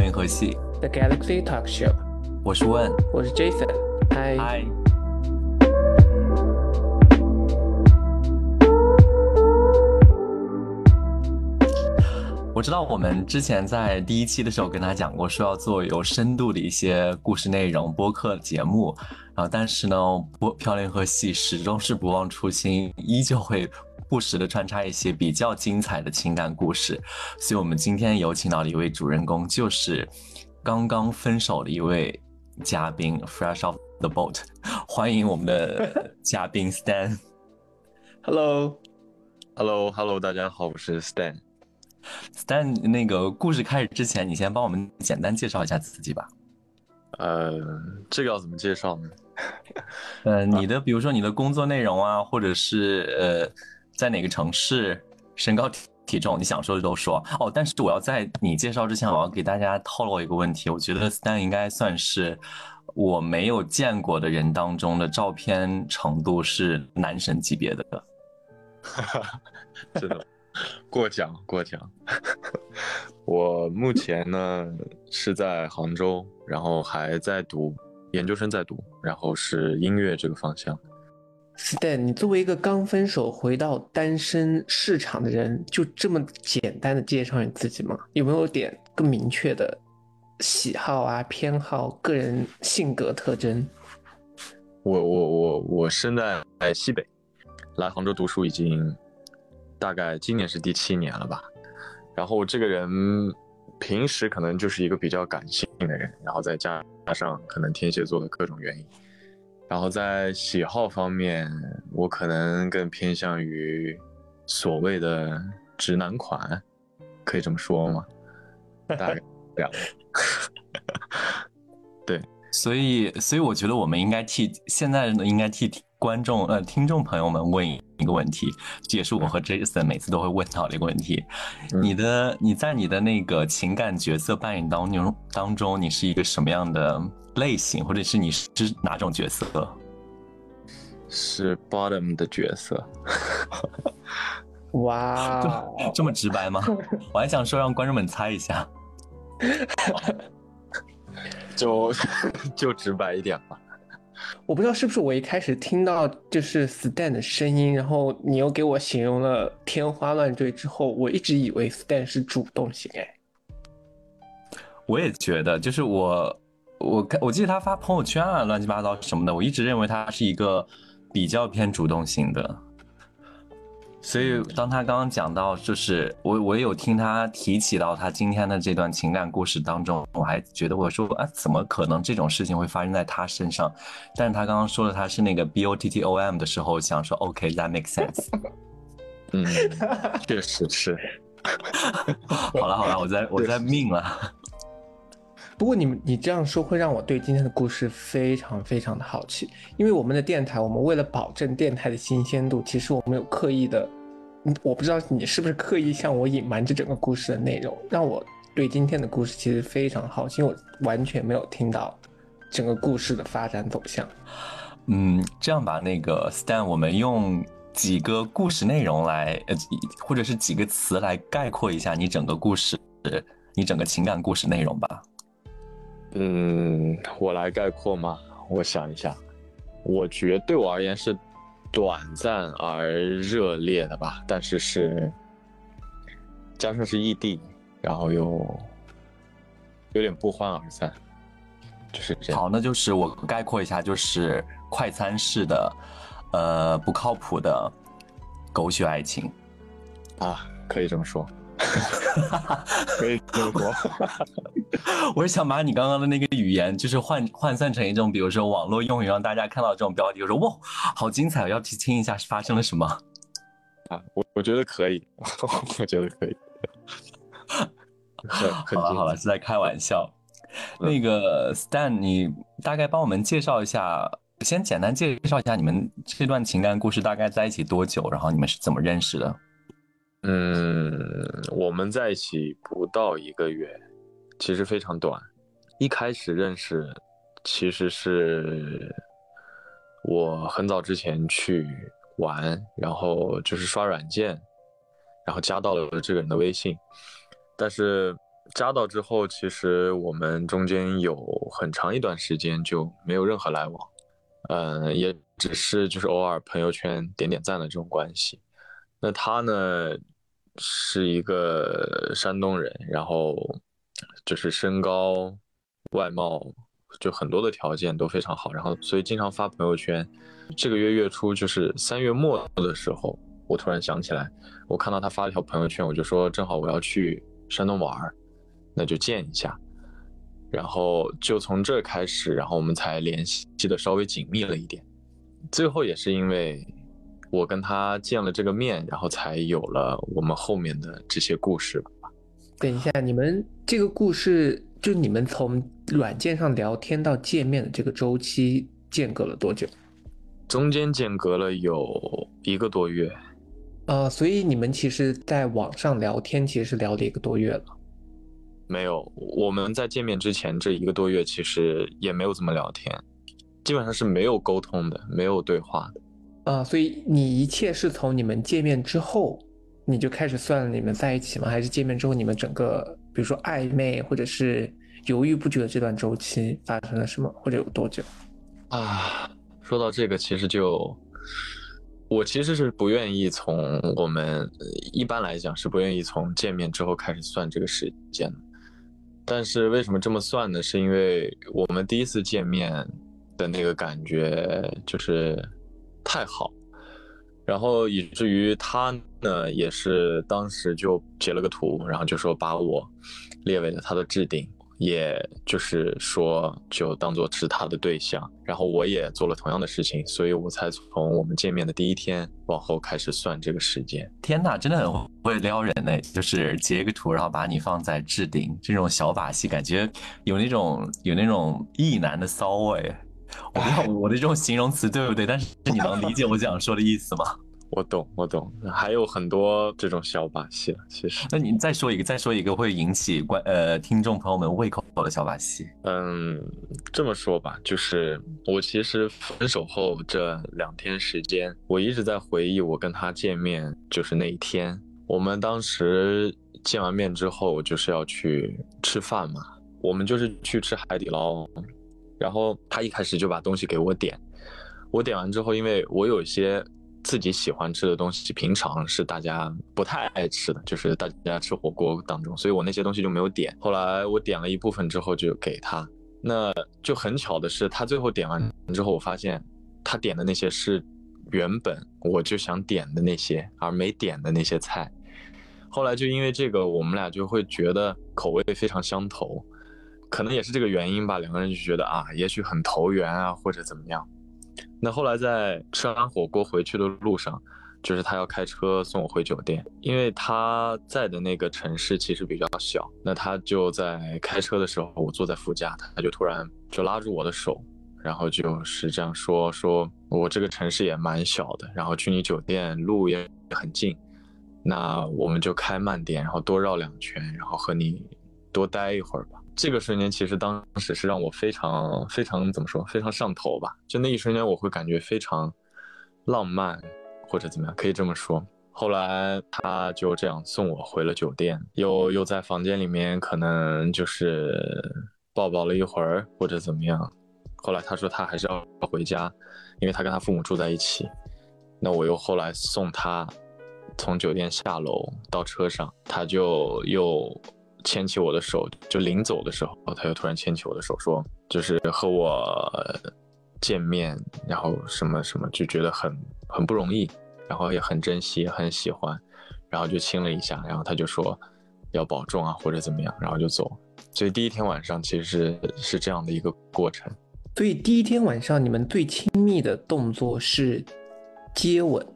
流银河系 The Galaxy Talk Show，我是问，我是 Jason，嗨，嗨。我知道我们之前在第一期的时候跟他讲过，说要做有深度的一些故事内容播客节目，然后但是呢，播漂流银河系始终是不忘初心，依旧会不时的穿插一些比较精彩的情感故事，所以我们今天有请到了一位主人公就是刚刚分手的一位嘉宾，Fresh off the boat，欢迎我们的 嘉宾 Stan。Hello，Hello，Hello，大家好，我是 Stan。Stan，那个故事开始之前，你先帮我们简单介绍一下自己吧。呃，这个要怎么介绍呢？呃，你的比如说你的工作内容啊，或者是呃在哪个城市，身高体体重，你想说的都说哦。但是我要在你介绍之前，我要给大家透露一个问题，我觉得 Stan 应该算是我没有见过的人当中的照片程度是男神级别的。真的，过奖过奖。我目前呢是在杭州，然后还在读研究生，在读，然后是音乐这个方向。Stan，你作为一个刚分手回到单身市场的人，就这么简单的介绍你自己吗？有没有点更明确的喜好啊、偏好、个人性格特征？我我我我生在在西北，来杭州读书已经大概今年是第七年了吧。然后我这个人平时可能就是一个比较感性的人，然后再加上可能天蝎座的各种原因，然后在喜好方面，我可能更偏向于所谓的直男款，可以这么说吗？大概这样。对，所以，所以我觉得我们应该替现在，应该替观众呃听众朋友们问一个问题，这也是我和 Jason 每次都会问到的一个问题。嗯你的你在你的那个情感角色扮演当中当中，你是一个什么样的类型，或者是你是哪种角色？是 bottom 的角色。哇，这么直白吗？我还想说让观众们猜一下。就 就直白一点吧。我不知道是不是我一开始听到就是 Stan 的声音，然后你又给我形容了天花乱坠之后，我一直以为 Stan 是主动型哎。我也觉得，就是我，我看我记得他发朋友圈啊，乱七八糟什么的，我一直认为他是一个比较偏主动型的。所以当他刚刚讲到，就是我我有听他提起到他今天的这段情感故事当中，我还觉得我说啊，怎么可能这种事情会发生在他身上？但是他刚刚说了他是那个 B O T T O M 的时候，想说 OK，that makes sense。嗯，确实是。好了好了，我在我在命了。不过你们你这样说会让我对今天的故事非常非常的好奇，因为我们的电台，我们为了保证电台的新鲜度，其实我们有刻意的，我不知道你是不是刻意向我隐瞒这整个故事的内容，让我对今天的故事其实非常好奇，因为我完全没有听到整个故事的发展走向。嗯，这样吧，那个 Stan，我们用几个故事内容来，呃，或者是几个词来概括一下你整个故事，你整个情感故事内容吧。嗯，我来概括吗？我想一下，我觉得对我而言是短暂而热烈的吧，但是是加上是异地，然后又有点不欢而散，就是这样。好，那就是我概括一下，就是快餐式的，呃，不靠谱的狗血爱情。啊，可以这么说，可以这么说。我 是想把你刚刚的那个语言，就是换换算成一种，比如说网络用语，让大家看到这种标题，我说哇，好精彩，我要去听一下是发生了什么。啊，我我觉得可以，我觉得可以。好了好了，精是在开玩笑。嗯那个 Stan，你大概帮我们介绍一下，先简单介绍一下你们这段情感故事大概在一起多久，然后你们是怎么认识的？嗯，我们在一起不到一个月，其实非常短。一开始认识，其实是我很早之前去玩，然后就是刷软件，然后加到了这个人的微信，但是加到之后，其实我们中间有很长一段时间就没有任何来往，嗯，也只是就是偶尔朋友圈点点赞的这种关系。那他呢，是一个山东人，然后就是身高、外貌就很多的条件都非常好，然后所以经常发朋友圈。这个月月初就是三月末的时候，我突然想起来，我看到他发了条朋友圈，我就说正好我要去山东玩。那就见一下，然后就从这开始，然后我们才联系的稍微紧密了一点。最后也是因为我跟他见了这个面，然后才有了我们后面的这些故事吧。等一下，你们这个故事，就你们从软件上聊天到见面的这个周期间隔了多久？中间间隔了有一个多月。呃，所以你们其实在网上聊天，其实是聊了一个多月了。没有，我们在见面之前这一个多月其实也没有怎么聊天，基本上是没有沟通的，没有对话的。啊，所以你一切是从你们见面之后，你就开始算你们在一起吗？还是见面之后你们整个，比如说暧昧或者是犹豫不决的这段周期发生了什么，或者有多久？啊，说到这个，其实就我其实是不愿意从我们一般来讲是不愿意从见面之后开始算这个时间的。但是为什么这么算呢？是因为我们第一次见面的那个感觉就是太好，然后以至于他呢也是当时就截了个图，然后就说把我列为了他的置顶。也就是说，就当做是他的对象，然后我也做了同样的事情，所以我才从我们见面的第一天往后开始算这个时间。天呐，真的很会撩人呢！就是截个图，然后把你放在置顶，这种小把戏，感觉有那种有那种意男的骚味。我不知道我的这种形容词对不对，但是你能理解我想说的意思吗？我懂，我懂，还有很多这种小把戏了。其实，那你再说一个，再说一个会引起观呃听众朋友们胃口的小把戏。嗯，这么说吧，就是我其实分手后这两天时间，我一直在回忆我跟他见面，就是那一天，我们当时见完面之后就是要去吃饭嘛，我们就是去吃海底捞，然后他一开始就把东西给我点，我点完之后，因为我有一些。自己喜欢吃的东西，平常是大家不太爱吃的，就是大家吃火锅当中，所以我那些东西就没有点。后来我点了一部分之后就给他，那就很巧的是，他最后点完之后，我发现他点的那些是原本我就想点的那些，而没点的那些菜。后来就因为这个，我们俩就会觉得口味非常相投，可能也是这个原因吧，两个人就觉得啊，也许很投缘啊，或者怎么样。那后来在吃完火锅回去的路上，就是他要开车送我回酒店，因为他在的那个城市其实比较小。那他就在开车的时候，我坐在副驾，他就突然就拉住我的手，然后就是这样说：说我这个城市也蛮小的，然后去你酒店路也很近，那我们就开慢点，然后多绕两圈，然后和你多待一会儿吧。这个瞬间其实当时是让我非常非常怎么说，非常上头吧。就那一瞬间，我会感觉非常浪漫，或者怎么样，可以这么说。后来他就这样送我回了酒店，又又在房间里面可能就是抱抱了一会儿，或者怎么样。后来他说他还是要回家，因为他跟他父母住在一起。那我又后来送他从酒店下楼到车上，他就又。牵起我的手，就临走的时候，他又突然牵起我的手，说：“就是和我见面，然后什么什么，就觉得很很不容易，然后也很珍惜，很喜欢，然后就亲了一下，然后他就说要保重啊，或者怎么样，然后就走。所以第一天晚上其实是是这样的一个过程。所以第一天晚上你们最亲密的动作是接吻？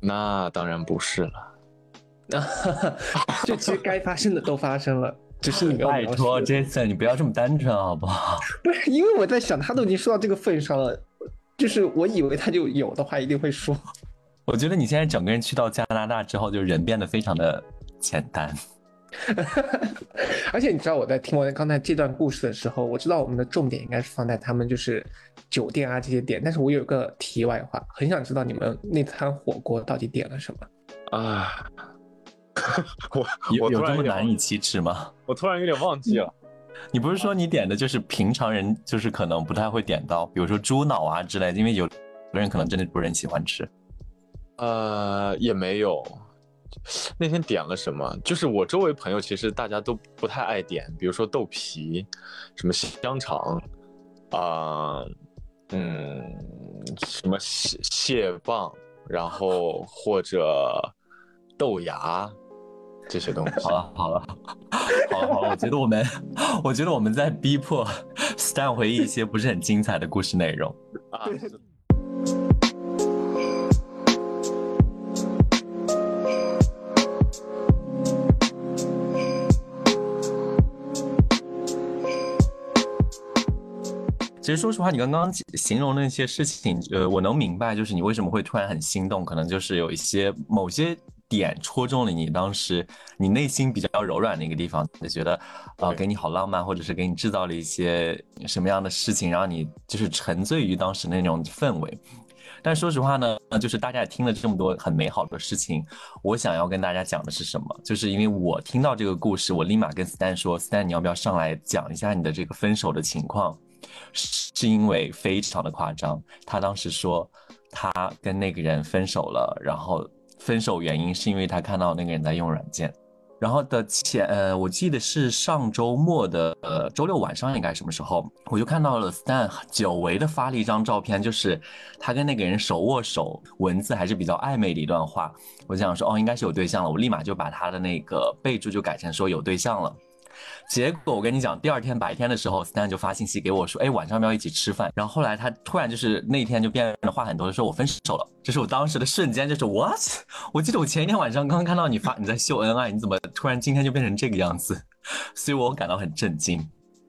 那当然不是了。”啊，就其实 该发生的都发生了，只是你拜托，Jason，你不要这么单纯好不好？不是，因为我在想，他都已经说到这个份上了，就是我以为他就有的话一定会说。我觉得你现在整个人去到加拿大之后，就人变得非常的简单。而且你知道我在听完刚才这段故事的时候，我知道我们的重点应该是放在他们就是酒店啊这些点，但是我有个题外话，很想知道你们那餐火锅到底点了什么啊？我有有这么难以启齿吗？我突然有点忘记了。你不是说你点的就是平常人就是可能不太会点到，比如说猪脑啊之类的，因为有的人可能真的不是很喜欢吃。呃，也没有。那天点了什么？就是我周围朋友其实大家都不太爱点，比如说豆皮，什么香肠，啊、嗯，什么蟹蟹棒，然后或者豆芽这些东西。好了好了 好了好了，我觉得我们我觉得我们在逼迫 Stan 回忆一些不是很精彩的故事内容。啊，其实说实话，你刚刚形容那些事情，呃，我能明白，就是你为什么会突然很心动，可能就是有一些某些点戳中了你当时你内心比较柔软的一个地方，就觉得，呃，给你好浪漫，或者是给你制造了一些什么样的事情，让你就是沉醉于当时那种氛围。但说实话呢，就是大家也听了这么多很美好的事情，我想要跟大家讲的是什么？就是因为我听到这个故事，我立马跟 Stan 说，Stan 你要不要上来讲一下你的这个分手的情况？是因为非常的夸张，他当时说他跟那个人分手了，然后分手原因是因为他看到那个人在用软件。然后的前呃，我记得是上周末的呃周六晚上应该什么时候，我就看到了 Stan 久违的发了一张照片，就是他跟那个人手握手，文字还是比较暧昧的一段话。我想说哦，应该是有对象了，我立马就把他的那个备注就改成说有对象了。结果我跟你讲，第二天白天的时候，Stan 就发信息给我说，哎，晚上要不要一起吃饭？然后后来他突然就是那天就变得话很多，说我分手了。这是我当时的瞬间，就是 what？我记得我前一天晚上刚看到你发你在秀恩爱，你怎么突然今天就变成这个样子？所以我感到很震惊。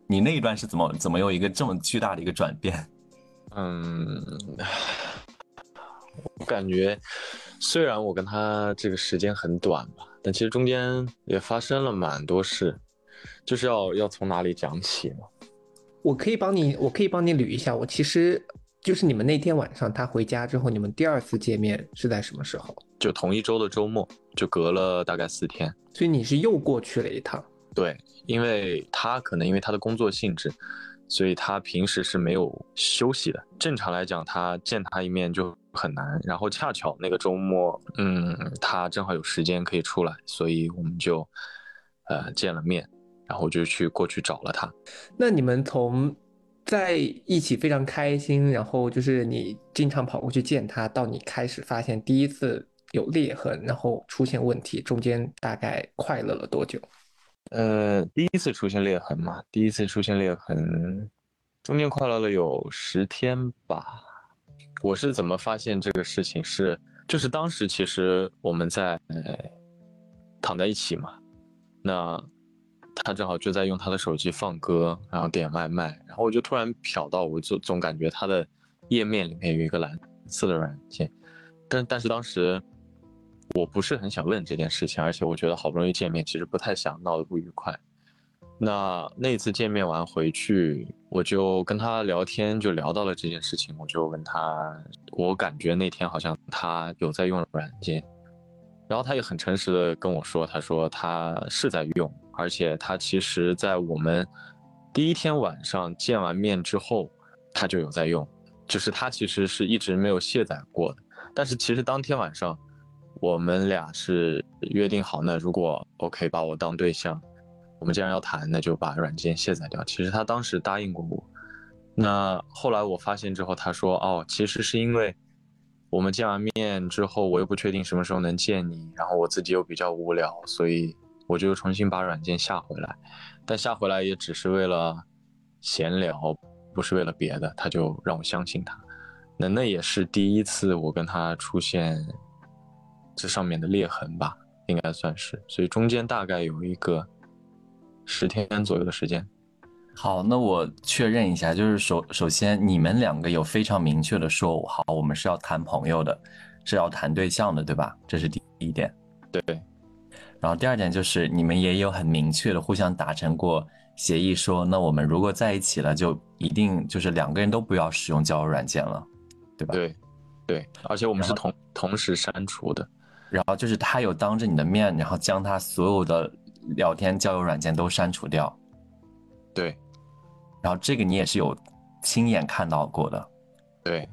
你那一段是怎么怎么有一个这么巨大的一个转变？嗯，我感觉虽然我跟他这个时间很短吧，但其实中间也发生了蛮多事，就是要要从哪里讲起呢？我可以帮你，我可以帮你捋一下。我其实就是你们那天晚上他回家之后，你们第二次见面是在什么时候？就同一周的周末，就隔了大概四天。所以你是又过去了一趟。对，因为他可能因为他的工作性质，所以他平时是没有休息的。正常来讲，他见他一面就很难。然后恰巧那个周末，嗯，他正好有时间可以出来，所以我们就呃见了面，然后我就去过去找了他。那你们从在一起非常开心，然后就是你经常跑过去见他，到你开始发现第一次有裂痕，然后出现问题，中间大概快乐了多久？呃，第一次出现裂痕嘛，第一次出现裂痕，中间快乐了有十天吧。我是怎么发现这个事情是，就是当时其实我们在呃躺在一起嘛，那他正好就在用他的手机放歌，然后点外卖，然后我就突然瞟到，我就总感觉他的页面里面有一个蓝色的软件，但但是当时。我不是很想问这件事情，而且我觉得好不容易见面，其实不太想闹得不愉快。那那次见面完回去，我就跟他聊天，就聊到了这件事情。我就问他，我感觉那天好像他有在用软件，然后他也很诚实的跟我说，他说他是在用，而且他其实在我们第一天晚上见完面之后，他就有在用，就是他其实是一直没有卸载过的，但是其实当天晚上。我们俩是约定好，那如果 OK 把我当对象，我们既然要谈，那就把软件卸载掉。其实他当时答应过我，那后来我发现之后，他说哦，其实是因为我们见完面之后，我又不确定什么时候能见你，然后我自己又比较无聊，所以我就重新把软件下回来。但下回来也只是为了闲聊，不是为了别的。他就让我相信他，那那也是第一次我跟他出现。这上面的裂痕吧，应该算是，所以中间大概有一个十天左右的时间。好，那我确认一下，就是首首先你们两个有非常明确的说好，我们是要谈朋友的，是要谈对象的，对吧？这是第一点。对。然后第二点就是你们也有很明确的互相达成过协议，说那我们如果在一起了，就一定就是两个人都不要使用交友软件了，对吧？对。对，而且我们是同同时删除的。然后就是他有当着你的面，然后将他所有的聊天交友软件都删除掉，对然后这个你也是有亲眼看到过的。对，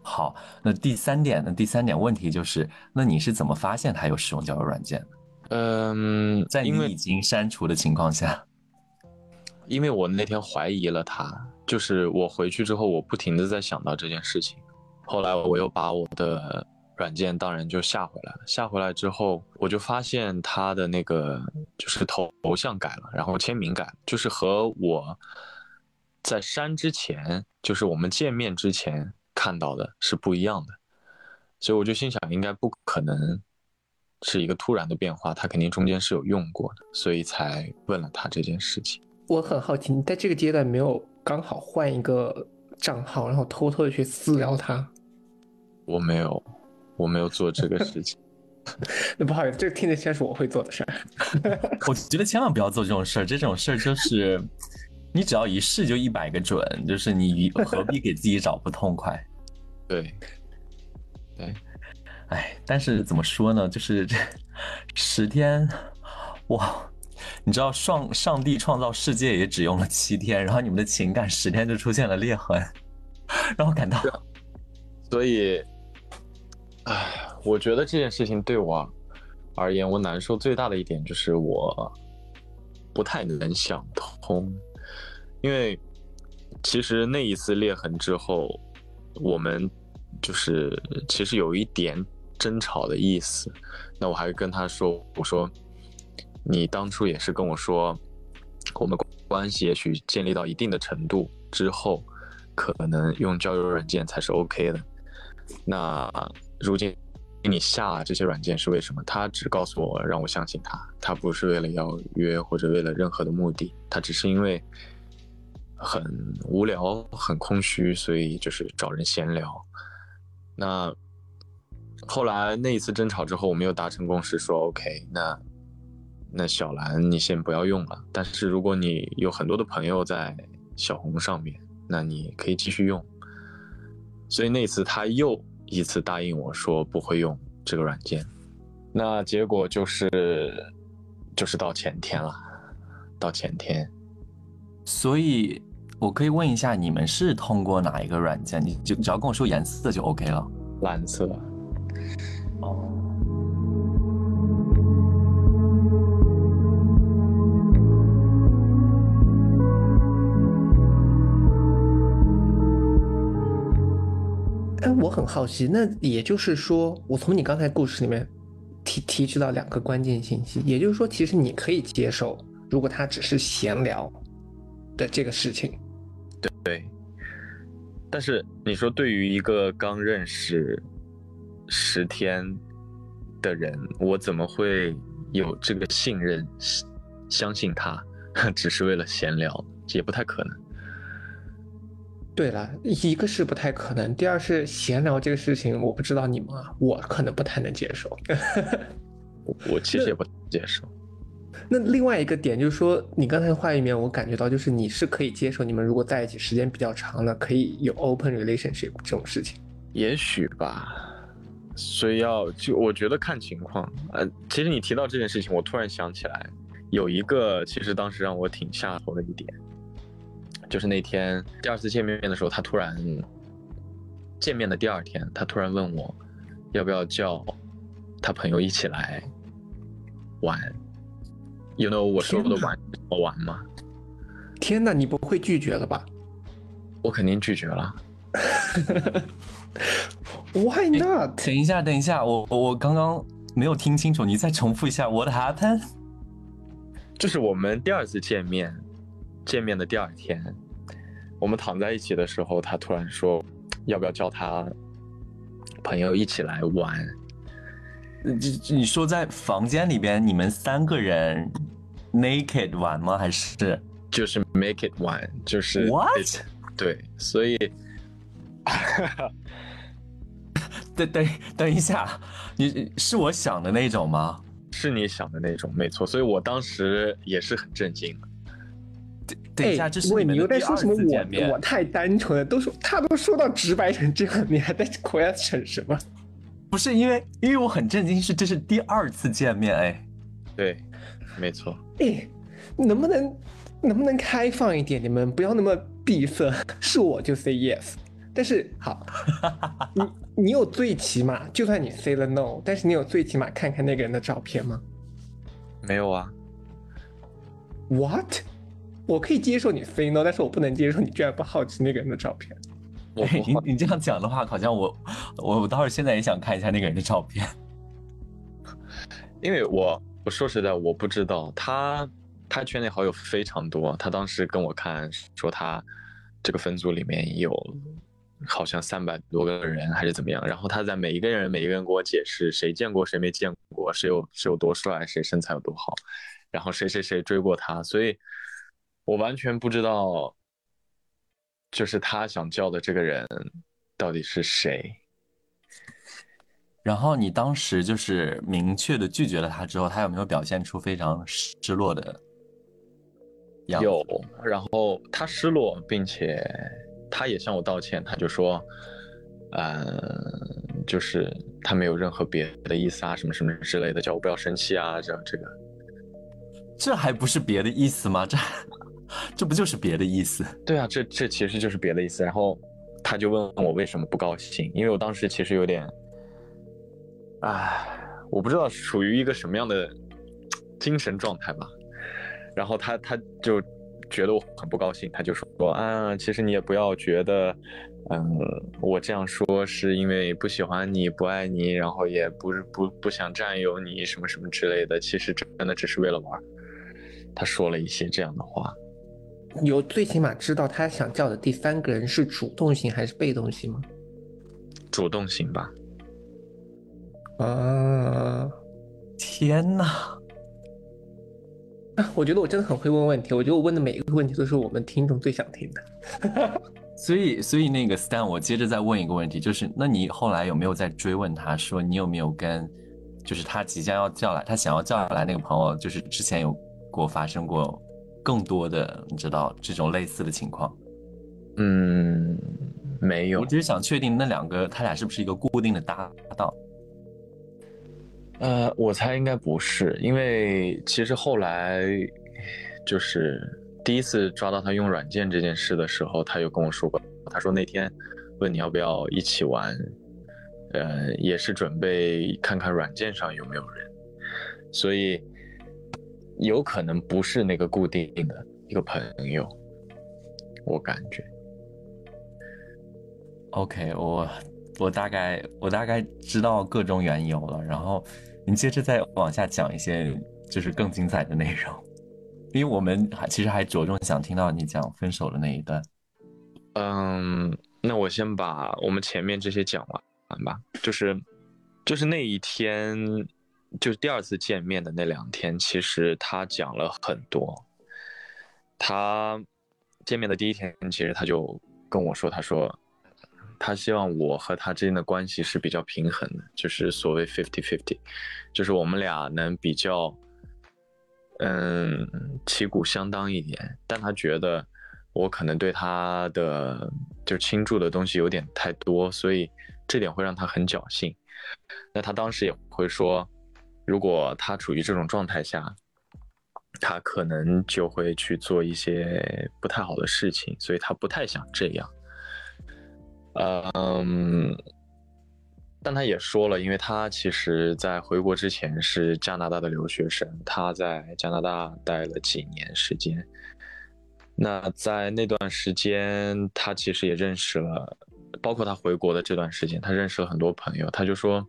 好，那第三点那？第三点问题就是，那你是怎么发现他有使用交友软件的？嗯，在你已经删除的情况下，因为我那天怀疑了他，就是我回去之后，我不停的在想到这件事情。后来我又把我的软件当然就下回来了，下回来之后，我就发现他的那个就是头头像改了，然后签名改了，就是和我在删之前，就是我们见面之前看到的是不一样的。所以我就心想，应该不可能是一个突然的变化，他肯定中间是有用过的，所以才问了他这件事情。我很好奇，你在这个阶段没有刚好换一个账号，然后偷偷的去私聊他？我没有，我没有做这个事情。那不好意思，这个听着像是我会做的事儿。我觉得千万不要做这种事儿。这种事儿就是，你只要一试就一百个准，就是你何必给自己找不痛快？对，对，哎，但是怎么说呢？就是这 十天，哇，你知道上上帝创造世界也只用了七天，然后你们的情感十天就出现了裂痕，让我感到所以，唉，我觉得这件事情对我而言，我难受最大的一点就是我不太能想通，因为其实那一次裂痕之后，我们就是其实有一点争吵的意思。那我还跟他说：“我说你当初也是跟我说，我们关系也许建立到一定的程度之后，可能用交友软件才是 OK 的。那如今你下这些软件是为什么？他只告诉我让我相信他，他不是为了要约或者为了任何的目的，他只是因为很无聊、很空虚，所以就是找人闲聊。那后来那一次争吵之后，我们又达成共识说，OK，那那小兰你先不要用了，但是如果你有很多的朋友在小红上面，那你可以继续用。所以那次他又一次答应我说不会用这个软件，那结果就是就是到前天了，到前天，所以我可以问一下，你们是通过哪一个软件？你就只要跟我说颜色就 OK 了。蓝色。哦，哎，我很好奇，那也就是说，我从你刚才故事里面提提取到两个关键信息，也就是说，其实你可以接受，如果他只是闲聊的这个事情，对，但是你说对于一个刚认识十天的人，我怎么会有这个信任，相信他 只是为了闲聊，也不太可能。对了，一个是不太可能，第二是闲聊这个事情，我不知道你们啊，我可能不太能接受。我我其实也不能接受。那另外一个点就是说，你刚才话里面我感觉到，就是你是可以接受你们如果在一起时间比较长了，可以有 open relationship 这种事情。也许吧，所以要就我觉得看情况。呃，其实你提到这件事情，我突然想起来，有一个其实当时让我挺下头的一点，就是那天第二次见面的时候，他突然见面的第二天，他突然问我要不要叫他朋友一起来玩。You know 我说的天哪玩我玩吗？天哪，你不会拒绝了吧我肯定拒绝了。Why not？等一下，等一下，我我我刚刚没有听清楚，你再重复一下 What happened？就是我们第二次见面，见面的第二天，我们躺在一起的时候，他突然说，要不要叫他朋友一起来玩？你你说在房间里边，你们三个人 naked 玩吗？还是就是 make it one，，就是 what？对，所以 等等等一下，你是我想的那种吗？是你想的那种，没错。所以我当时也是很震惊的。等一下，哎这是喂，你又在你们的第二说什么我？我太单纯了，都说他都说到直白成这样，你还在 question 什么？不是因为，因为我很震惊，是这是第二次见面，哎，对，没错。哎，能不能能不能开放一点？你们不要那么闭塞，是我就 say yes。但是好，你你有最起码，就算你 say 了 no，但是你有最起码看看那个人的照片吗没有啊，？What？我可以接受你 say no，但是我不能接受你居然不好奇那个人的照片。我 你你这样讲的话，好像我我我倒是现在也想看一下那个人的照片。因为我我说实在，我不知道他他圈内好友非常多，他当时跟我看说他这个分组里面有好像三百多个人还是怎么样，然后他在每一个人每一个人给我解释谁见过谁没见过，谁有谁有多帅，谁身材有多好，然后谁谁谁追过他，所以我完全不知道，就是他想叫的这个人到底是谁。然后你当时就是明确的拒绝了他之后，他有没有表现出非常失落的样子？有，然后他失落，并且他也向我道歉，他就说，呃，就是他没有任何别的意思啊，什么什么之类的，叫我不要生气啊，这这个，这还不是别的意思吗？这这不就是别的意思？对啊，这这其实就是别的意思。然后他就问我为什么不高兴，因为我当时其实有点，唉，我不知道属于一个什么样的精神状态吧。然后他他就觉得我很不高兴，他就说啊，其实你也不要觉得，嗯，我这样说是因为不喜欢你、不爱你，然后也不是不不想占有你什么什么之类的，其实真的只是为了玩。他说了一些这样的话。有最起码知道他想叫的第三个人是主动型还是被动型吗？主动型吧，啊，天哪！啊我觉得我真的很会问问题，我觉得我问的每一个问题都是我们听众最想听的。所以，所以那个 Stan，我接着再问一个问题，就是，那你后来有没有再追问他说，你有没有跟，就是他即将要叫来，他想要叫来那个朋友，就是之前有过发生过更多的，你知道这种类似的情况？嗯，没有我，只是想确定那两个他俩是不是一个固定的搭档？呃，我猜应该不是，因为其实后来就是第一次抓到他用软件这件事的时候，他有跟我说过，他说那天问你要不要一起玩，呃，也是准备看看软件上有没有人，所以有可能不是那个固定的一个朋友，我感觉。OK，我我大概我大概知道各种缘由了，然后你接着再往下讲一些就是更精彩的内容，因为我们还其实还着重想听到你讲分手的那一段。嗯，那我先把我们前面这些讲完吧。就是，就是那一天，就是第二次见面的那两天，其实他讲了很多。他见面的第一天，其实他就跟我说，他说他希望我和他之间的关系是比较平衡的，就是所谓 fifty fifty，就是我们俩能比较，嗯，旗鼓相当一点。但他觉得我可能对他的就倾注的东西有点太多，所以这点会让他很侥幸。那他当时也会说，如果他处于这种状态下，他可能就会去做一些不太好的事情，所以他不太想这样。嗯，但他也说了，因为他其实在回国之前是加拿大的留学生，他在加拿大待了几年时间。那在那段时间，他其实也认识了，包括他回国的这段时间，他认识了很多朋友。他就说，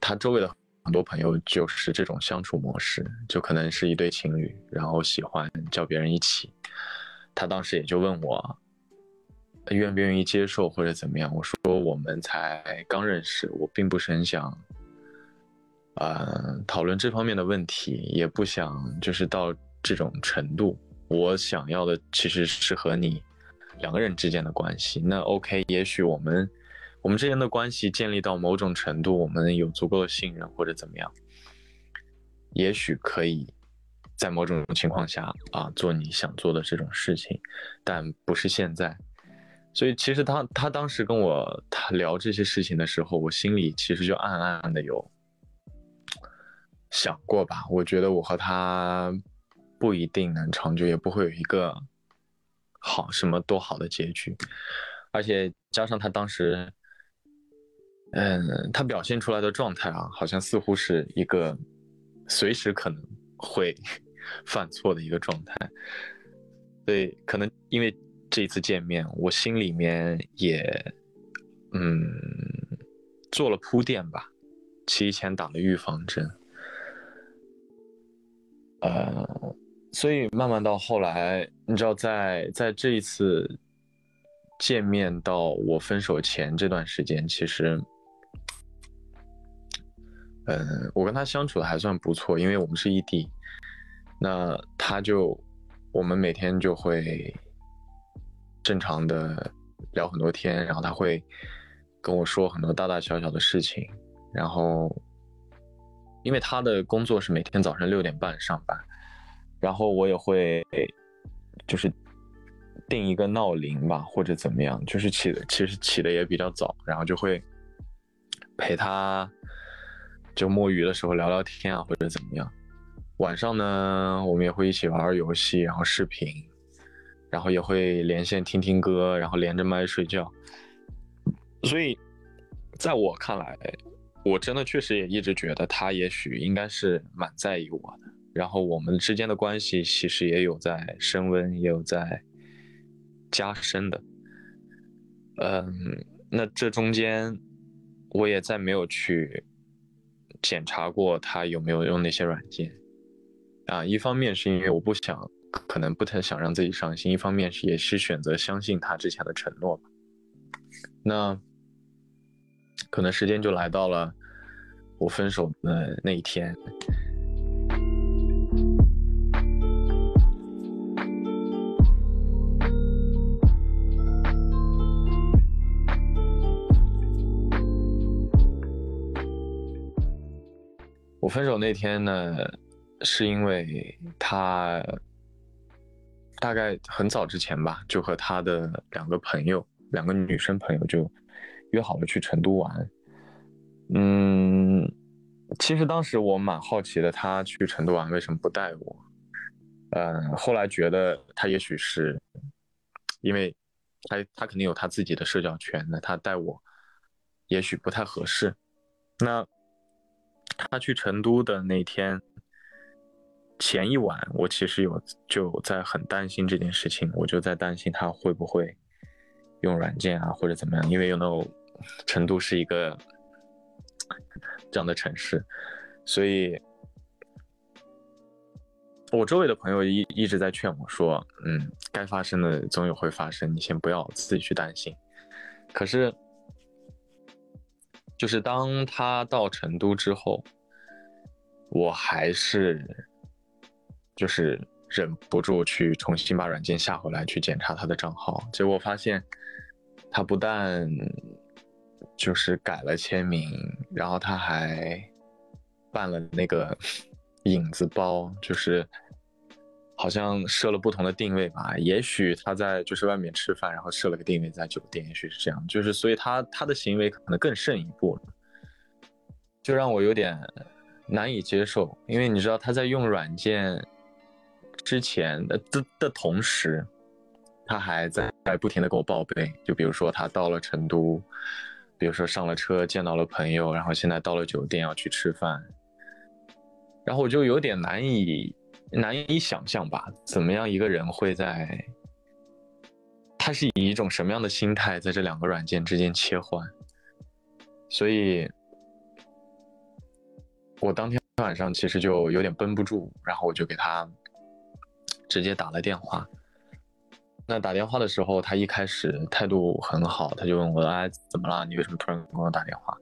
他周围的很多朋友就是这种相处模式，就可能是一对情侣，然后喜欢叫别人一起。他当时也就问我，愿不愿意接受或者怎么样？我说我们才刚认识，我并不是很想，呃，讨论这方面的问题，也不想就是到这种程度。我想要的其实是和你两个人之间的关系。那 OK，也许我们我们之间的关系建立到某种程度，我们有足够的信任或者怎么样，也许可以在某种情况下啊做你想做的这种事情，但不是现在。所以其实他他当时跟我他聊这些事情的时候，我心里其实就暗暗的有想过吧。我觉得我和他不一定能长久，也不会有一个好什么多好的结局。而且加上他当时，嗯，他表现出来的状态啊，好像似乎是一个随时可能会 犯错的一个状态。对，可能因为。这一次见面，我心里面也，嗯，做了铺垫吧，提前打了预防针，呃，所以慢慢到后来，你知道，在在这一次见面到我分手前这段时间，其实，嗯，我跟他相处的还算不错，因为我们是异地，那他就，我们每天就会。正常的聊很多天，然后他会跟我说很多大大小小的事情，然后因为他的工作是每天早上六点半上班，然后我也会就是定一个闹铃吧，或者怎么样，就是起的其实起的也比较早，然后就会陪他就摸鱼的时候聊聊天啊，或者怎么样。晚上呢，我们也会一起玩游戏，然后视频。然后也会连线听听歌，然后连着麦睡觉。所以，在我看来，我真的确实也一直觉得他也许应该是蛮在意我的。然后我们之间的关系其实也有在升温，也有在加深的。嗯，那这中间我也再没有去检查过他有没有用那些软件。啊，一方面是因为我不想。可能不太想让自己伤心，一方面是也是选择相信他之前的承诺吧。那可能时间就来到了我分手的那一天。我分手那天呢，是因为他。大概很早之前吧，就和他的两个朋友，两个女生朋友就约好了去成都玩。嗯，其实当时我蛮好奇的，他去成都玩为什么不带我？嗯，后来觉得他也许是因为他他肯定有他自己的社交圈，那他带我也许不太合适。那他去成都的那天。前一晚，我其实有就在很担心这件事情，我就在担心他会不会用软件啊，或者怎么样，因为有那种成都是一个这样的城市，所以我周围的朋友一一直在劝我说，嗯，该发生的总有会发生，你先不要自己去担心。可是，就是当他到成都之后，我还是。就是忍不住去重新把软件下回来，去检查他的账号，结果发现他不但就是改了签名，然后他还办了那个 影子包，就是好像设了不同的定位吧。也许他在就是外面吃饭，然后设了个定位在酒店，也许是这样。就是所以他他的行为可能更胜一步，就让我有点难以接受。因为你知道他在用软件。之前的的的同时，他还在在不停的给我报备，就比如说他到了成都，比如说上了车见到了朋友，然后现在到了酒店要去吃饭，然后我就有点难以难以想象吧，怎么样一个人会在，他是以一种什么样的心态在这两个软件之间切换，所以，我当天晚上其实就有点绷不住，然后我就给他。直接打了电话，那打电话的时候，他一开始态度很好，他就问我：“哎，怎么了？你为什么突然给我打电话？”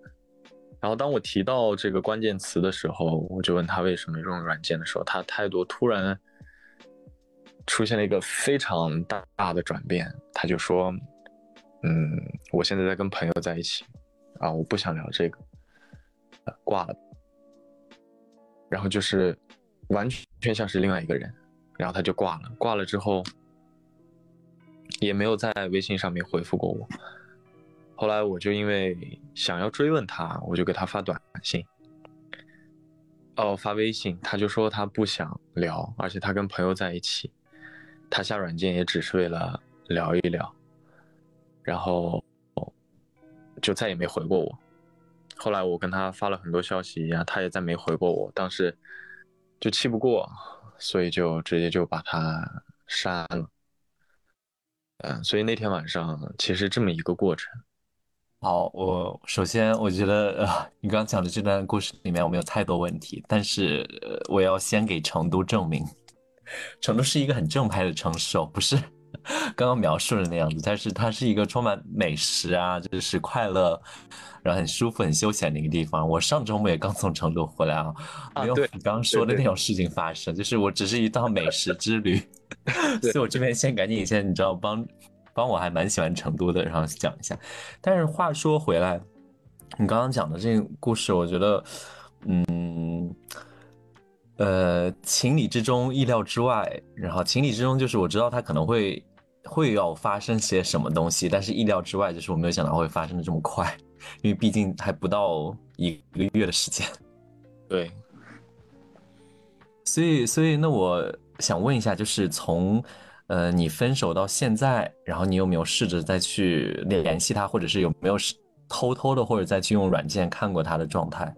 然后当我提到这个关键词的时候，我就问他为什么用软件的时候，他态度突然出现了一个非常大的转变，他就说：“嗯，我现在在跟朋友在一起，啊，我不想聊这个，挂了。”然后就是完全像是另外一个人。然后他就挂了，挂了之后，也没有在微信上面回复过我。后来我就因为想要追问他，我就给他发短信，哦，发微信，他就说他不想聊，而且他跟朋友在一起，他下软件也只是为了聊一聊，然后就再也没回过我。后来我跟他发了很多消息呀，他也再没回过我，当时就气不过，所以就直接就把他删了。嗯，所以那天晚上其实这么一个过程。好，我首先我觉得，呃，你刚讲的这段故事里面我没有太多问题，但是呃，我要先给成都证明，成都是一个很正派的城市哦，不是 刚刚描述的那样子，但是它是一个充满美食啊，就是快乐，然后很舒服、很休闲的一个地方。我上周末也刚从成都回来啊，没有你刚刚说的那种事情发生，就是我只是一趟美食之旅，所以我这边先赶紧先，你知道帮。帮我还蛮喜欢成都的，然后讲一下。但是话说回来，你刚刚讲的这个故事，我觉得，嗯，呃，情理之中，意料之外。然后情理之中就是我知道他可能会会要发生些什么东西，但是意料之外就是我没有想到会发生的这么快，因为毕竟还不到一个月的时间。对。所以，所以那我想问一下，就是从。呃，你分手到现在，然后你有没有试着再去联系他，或者是有没有偷偷的，或者再去用软件看过他的状态？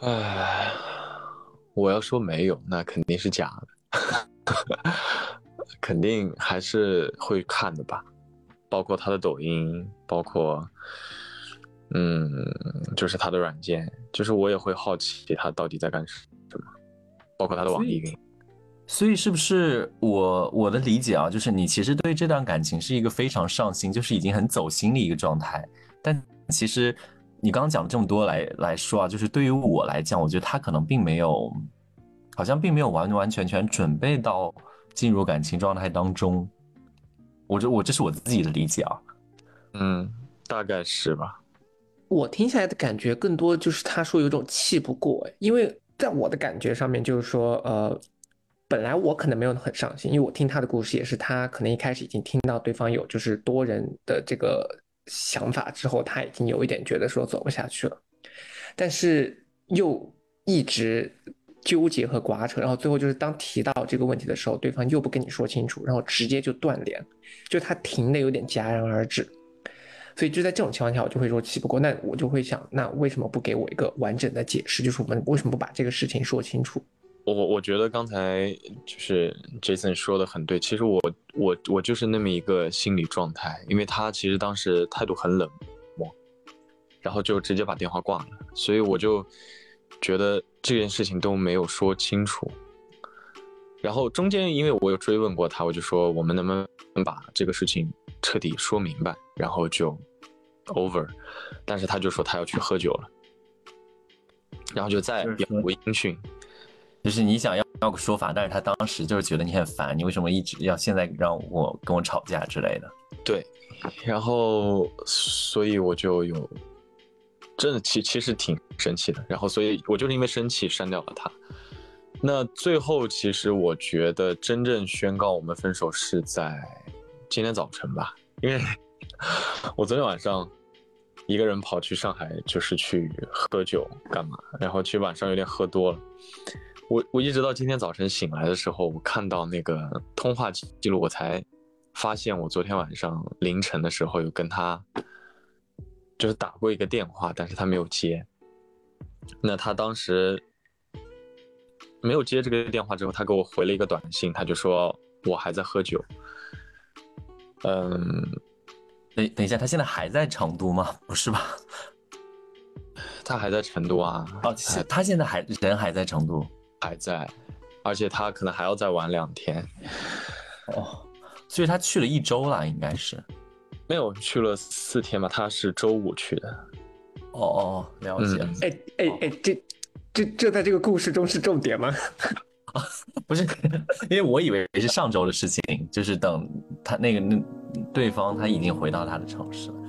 唉，我要说没有，那肯定是假的，肯定还是会看的吧，包括他的抖音，包括，嗯，就是他的软件，就是我也会好奇他到底在干什么，包括他的网易云。所以是不是我我的理解啊，就是你其实对这段感情是一个非常上心，就是已经很走心的一个状态。但其实你刚刚讲了这么多来来说啊，就是对于我来讲，我觉得他可能并没有，好像并没有完完全全准备到进入感情状态当中。我这我这是我自己的理解啊。嗯，大概是吧。我听下来的感觉更多就是他说有种气不过，因为在我的感觉上面就是说，呃。本来我可能没有很上心，因为我听他的故事也是他可能一开始已经听到对方有就是多人的这个想法之后，他已经有一点觉得说走不下去了，但是又一直纠结和刮扯，然后最后就是当提到这个问题的时候，对方又不跟你说清楚，然后直接就断联，就他停的有点戛然而止，所以就在这种情况下，我就会说气不过，那我就会想，那为什么不给我一个完整的解释？就是我们为什么不把这个事情说清楚？我我觉得刚才就是 Jason 说的很对，其实我我我就是那么一个心理状态，因为他其实当时态度很冷漠，然后就直接把电话挂了，所以我就觉得这件事情都没有说清楚。然后中间因为我有追问过他，我就说我们能不能把这个事情彻底说明白，然后就 over，但是他就说他要去喝酒了，然后就再也无音讯。就是你想要要个说法，但是他当时就是觉得你很烦，你为什么一直要现在让我跟我吵架之类的？对，然后所以我就有真的其其实挺生气的，然后所以我就是因为生气删掉了他。那最后其实我觉得真正宣告我们分手是在今天早晨吧，因为 我昨天晚上一个人跑去上海，就是去喝酒干嘛，然后其实晚上有点喝多了。我我一直到今天早晨醒来的时候，我看到那个通话记录，我才发现我昨天晚上凌晨的时候有跟他就是打过一个电话，但是他没有接。那他当时没有接这个电话之后，他给我回了一个短信，他就说我还在喝酒。嗯，等等一下，他现在还在成都吗？不是吧？他还在成都啊？哦，他现在还人还在成都。还在，而且他可能还要再玩两天，哦，所以他去了一周了，应该是，没有去了四天吧？他是周五去的，哦哦，了解。哎哎哎，这这这在这个故事中是重点吗？啊 不是，因为我以为是上周的事情，就是等他那个那对方他已经回到他的城市了。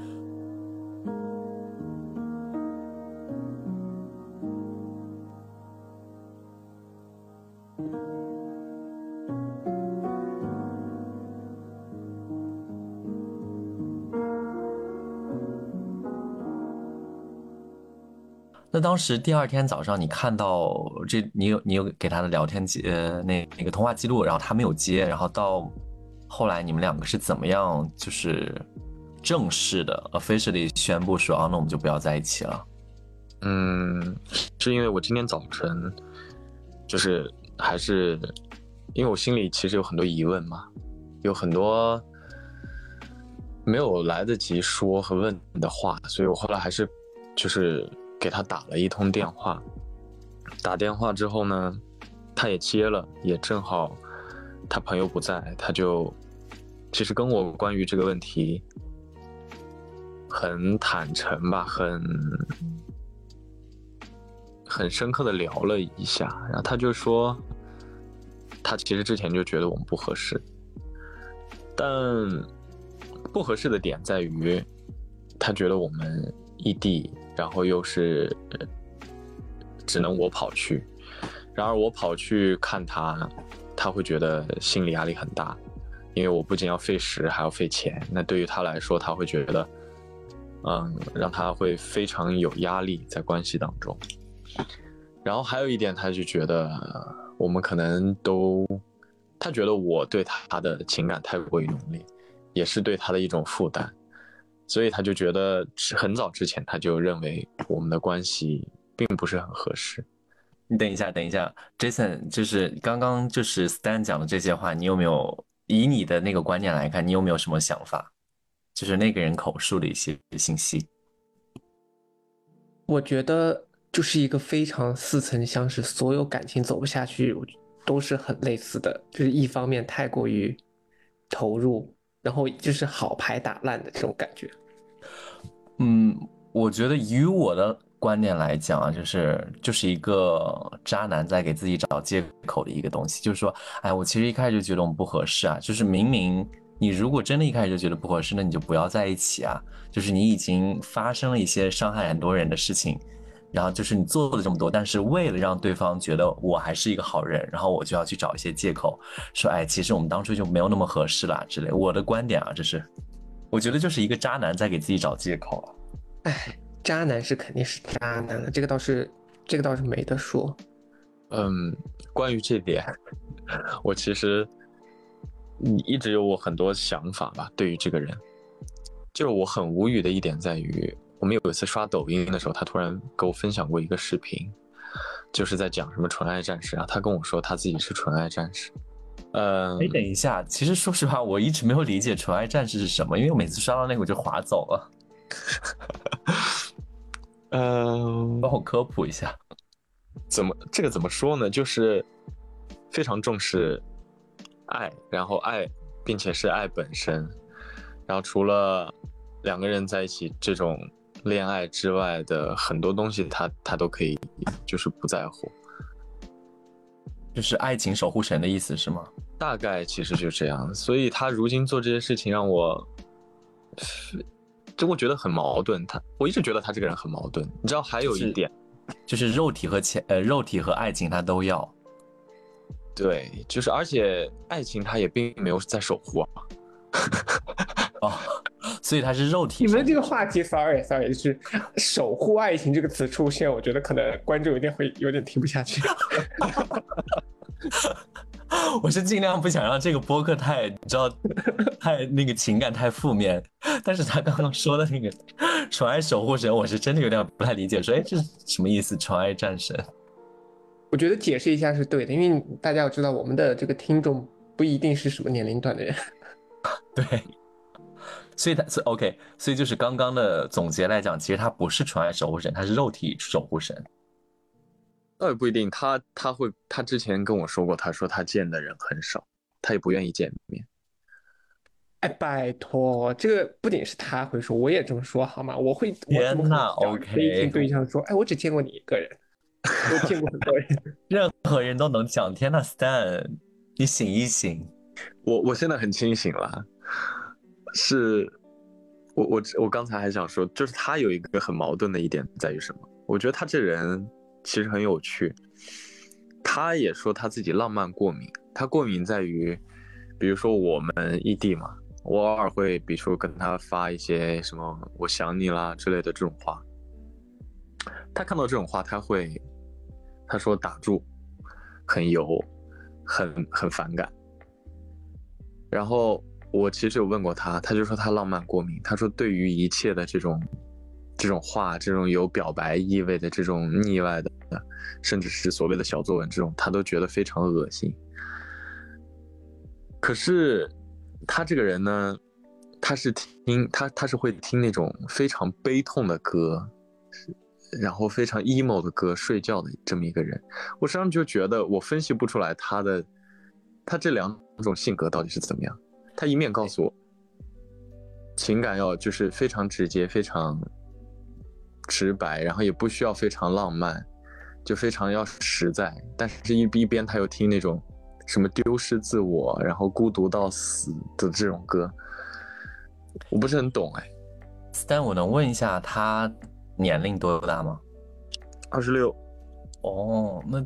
当时第二天早上你看到这，你有你有给他的聊天记呃那那个通话记录，然后他没有接，然后到后来你们两个是怎么样就是正式的 officially 宣布说啊，那我们就不要在一起了？嗯，是因为我今天早晨就是还是因为我心里其实有很多疑问嘛，有很多没有来得及说和问的话，所以我后来还是就是。给他打了一通电话，打电话之后呢，他也接了，也正好他朋友不在，他就其实跟我关于这个问题很坦诚吧，很很深刻的聊了一下，然后他就说，他其实之前就觉得我们不合适，但不合适的点在于，他觉得我们异地。然后又是只能我跑去，然而我跑去看他，他会觉得心理压力很大，因为我不仅要费时，还要费钱。那对于他来说，他会觉得，嗯，让他会非常有压力在关系当中。然后还有一点，他就觉得我们可能都，他觉得我对他的情感太过于浓烈，也是对他的一种负担。所以他就觉得很早之前他就认为我们的关系并不是很合适。你等一下，等一下，Jason，就是刚刚就是 Stan 讲的这些话，你有没有以你的那个观念来看，你有没有什么想法？就是那个人口述的一些信息。我觉得就是一个非常似曾相识，所有感情走不下去都是很类似的，就是一方面太过于投入，然后就是好牌打烂的这种感觉。嗯，我觉得以我的观点来讲啊，就是就是一个渣男在给自己找借口的一个东西，就是说，哎，我其实一开始就觉得我们不合适啊，就是明明你如果真的一开始就觉得不合适，那你就不要在一起啊，就是你已经发生了一些伤害很多人的事情，然后就是你做了这么多，但是为了让对方觉得我还是一个好人，然后我就要去找一些借口，说，哎，其实我们当初就没有那么合适啦之类。我的观点啊，这是。我觉得就是一个渣男在给自己找借口啊。哎，渣男是肯定是渣男了，这个倒是，这个倒是没得说。嗯，关于这点，我其实你一直有我很多想法吧。对于这个人，就是我很无语的一点在于，我们有一次刷抖音的时候，他突然给我分享过一个视频，就是在讲什么纯爱战士啊。他跟我说他自己是纯爱战士。呃，哎，等一下，其实说实话，我一直没有理解纯爱战士是什么，因为我每次刷到那个我就划走了。嗯，帮我科普一下，怎么这个怎么说呢？就是非常重视爱，然后爱，并且是爱本身，然后除了两个人在一起这种恋爱之外的很多东西，他他都可以，就是不在乎。就是爱情守护神的意思是吗？大概其实就这样，所以他如今做这些事情让我，就我觉得很矛盾。他我一直觉得他这个人很矛盾。你知道还有一点，就是肉体和钱呃肉体和爱情他都要。对，就是而且爱情他也并没有在守护啊。哦，所以他是肉体。你们这个话题，sorry sorry，就是守护爱情这个词出现，我觉得可能观众有点会有点听不下去。我是尽量不想让这个播客太，你知道，太那个情感太负面。但是他刚刚说的那个宠爱守护神，我是真的有点不太理解。说，哎，这是什么意思？宠爱战神？我觉得解释一下是对的，因为大家要知道，我们的这个听众不一定是什么年龄段的人。对，所以他是 OK，所以就是刚刚的总结来讲，其实他不是纯爱守护神，他是肉体守护神。倒也不一定，他他会，他之前跟我说过，他说他见的人很少，他也不愿意见面。哎，拜托，这个不仅是他会说，我也这么说好吗？我会，天呐 o k 对象说，哎，我只见过你一个人，我见过很多人，任何人都能讲。天呐 s t a n 你醒一醒。我我现在很清醒了，是，我我我刚才还想说，就是他有一个很矛盾的一点在于什么？我觉得他这人其实很有趣，他也说他自己浪漫过敏，他过敏在于，比如说我们异地嘛，我偶尔会，比如说跟他发一些什么我想你啦之类的这种话，他看到这种话，他会他说打住，很油，很很反感。然后我其实有问过他，他就说他浪漫过敏，他说对于一切的这种这种话，这种有表白意味的这种腻歪的，甚至是所谓的小作文这种，他都觉得非常恶心。可是他这个人呢，他是听他他是会听那种非常悲痛的歌，然后非常 emo 的歌睡觉的这么一个人。我实际上就觉得我分析不出来他的他这两种性格到底是怎么样。他一面告诉我情感要就是非常直接、非常直白，然后也不需要非常浪漫，就非常要实在。但是，一一边他又听那种。什么丢失自我，然后孤独到死的这种歌，我不是很懂哎。但我能问一下，他年龄多大吗？二十六。哦，那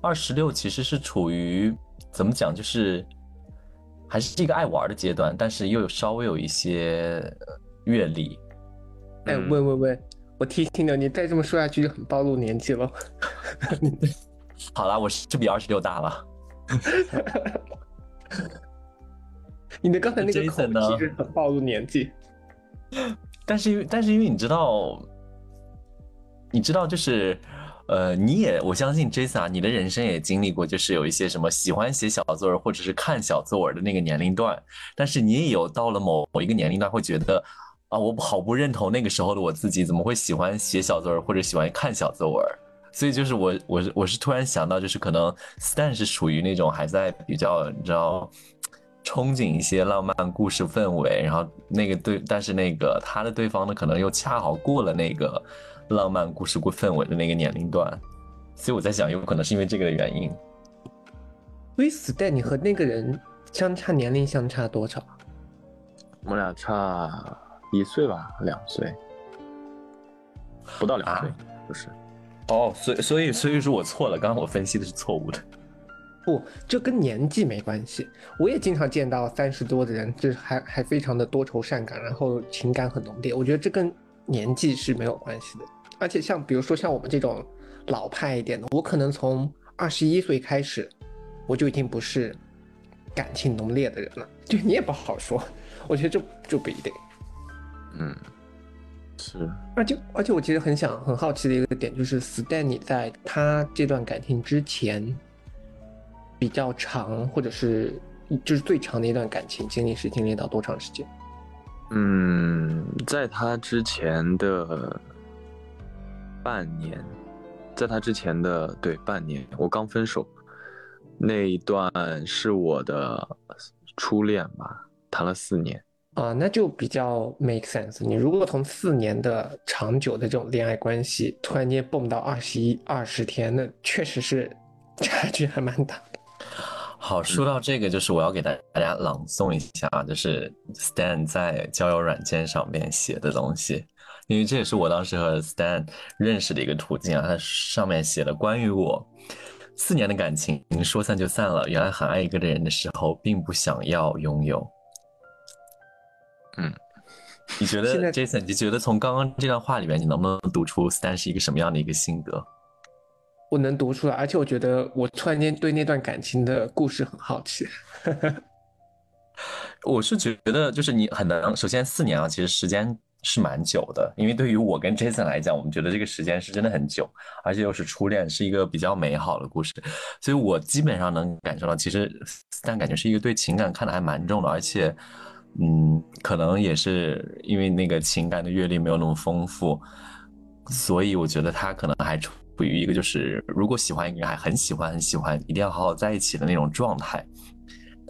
二十六其实是处于怎么讲，就是还是一个爱玩的阶段，但是又有稍微有一些阅历。哎，喂喂喂，我提醒你，你再这么说下去就很暴露年纪了。好啦，我是比二十六大了。你的刚才那个口气是很暴露年纪，但是因为但是因为你知道，你知道就是，呃，你也我相信 Jason 啊，你的人生也经历过，就是有一些什么喜欢写小作文或者是看小作文的那个年龄段，但是你也有到了某某一个年龄段会觉得啊，我好不认同那个时候的我自己，怎么会喜欢写小作文或者喜欢看小作文？所以就是我，我是我是突然想到，就是可能 Stan 是属于那种还在比较你知道憧憬一些浪漫故事氛围，然后那个对，但是那个他的对方呢，可能又恰好过了那个浪漫故事故氛围的那个年龄段，所以我在想，有可能是因为这个的原因。所以 Stan 你和那个人相差年龄相差多少？我们俩差一岁吧，两岁，不到两岁，就是。哦，所以所以所以说我错了，刚刚我分析的是错误的。不，这跟年纪没关系。我也经常见到三十多的人，就是还还非常的多愁善感，然后情感很浓烈。我觉得这跟年纪是没有关系的。而且像比如说像我们这种老派一点的，我可能从二十一岁开始，我就已经不是感情浓烈的人了。就你也不好说，我觉得这就不一定。嗯。是，而且而且我其实很想很好奇的一个点就是 Stan 你在他这段感情之前比较长，或者是就是最长的一段感情经历是经历到多长时间？嗯，在他之前的半年，在他之前的对半年，我刚分手那一段是我的初恋吧，谈了四年。啊，那就比较 make sense。你如果从四年的长久的这种恋爱关系，突然间蹦到二十一、二十天，那确实是 差距还蛮大的。好，说到这个，就是我要给大大家朗诵一下，就是 Stan 在交友软件上面写的东西，因为这也是我当时和 Stan 认识的一个途径啊。他上面写了关于我四年的感情，说散就散了。原来很爱一个人的时候，并不想要拥有。嗯，你觉得 Jason？你觉得从刚刚这段话里面，你能不能读出 Stan 是一个什么样的一个性格？我能读出来，而且我觉得我突然间对那段感情的故事很好奇。我是觉得，就是你很难。首先，四年啊，其实时间是蛮久的，因为对于我跟 Jason 来讲，我们觉得这个时间是真的很久，而且又是初恋，是一个比较美好的故事，所以我基本上能感受到，其实但感觉是一个对情感看的还蛮重的，而且。嗯，可能也是因为那个情感的阅历没有那么丰富，所以我觉得他可能还处于一个就是如果喜欢一个人还很喜欢很喜欢，一定要好好在一起的那种状态。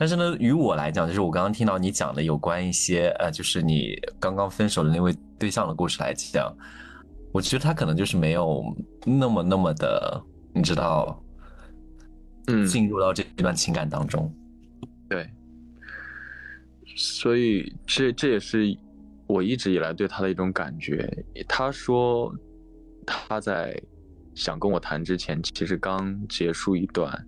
但是呢，于我来讲，就是我刚刚听到你讲的有关一些呃，就是你刚刚分手的那位对象的故事来讲，我觉得他可能就是没有那么那么的，你知道，嗯，进入到这段情感当中，对。所以，这这也是我一直以来对他的一种感觉。他说他在想跟我谈之前，其实刚结束一段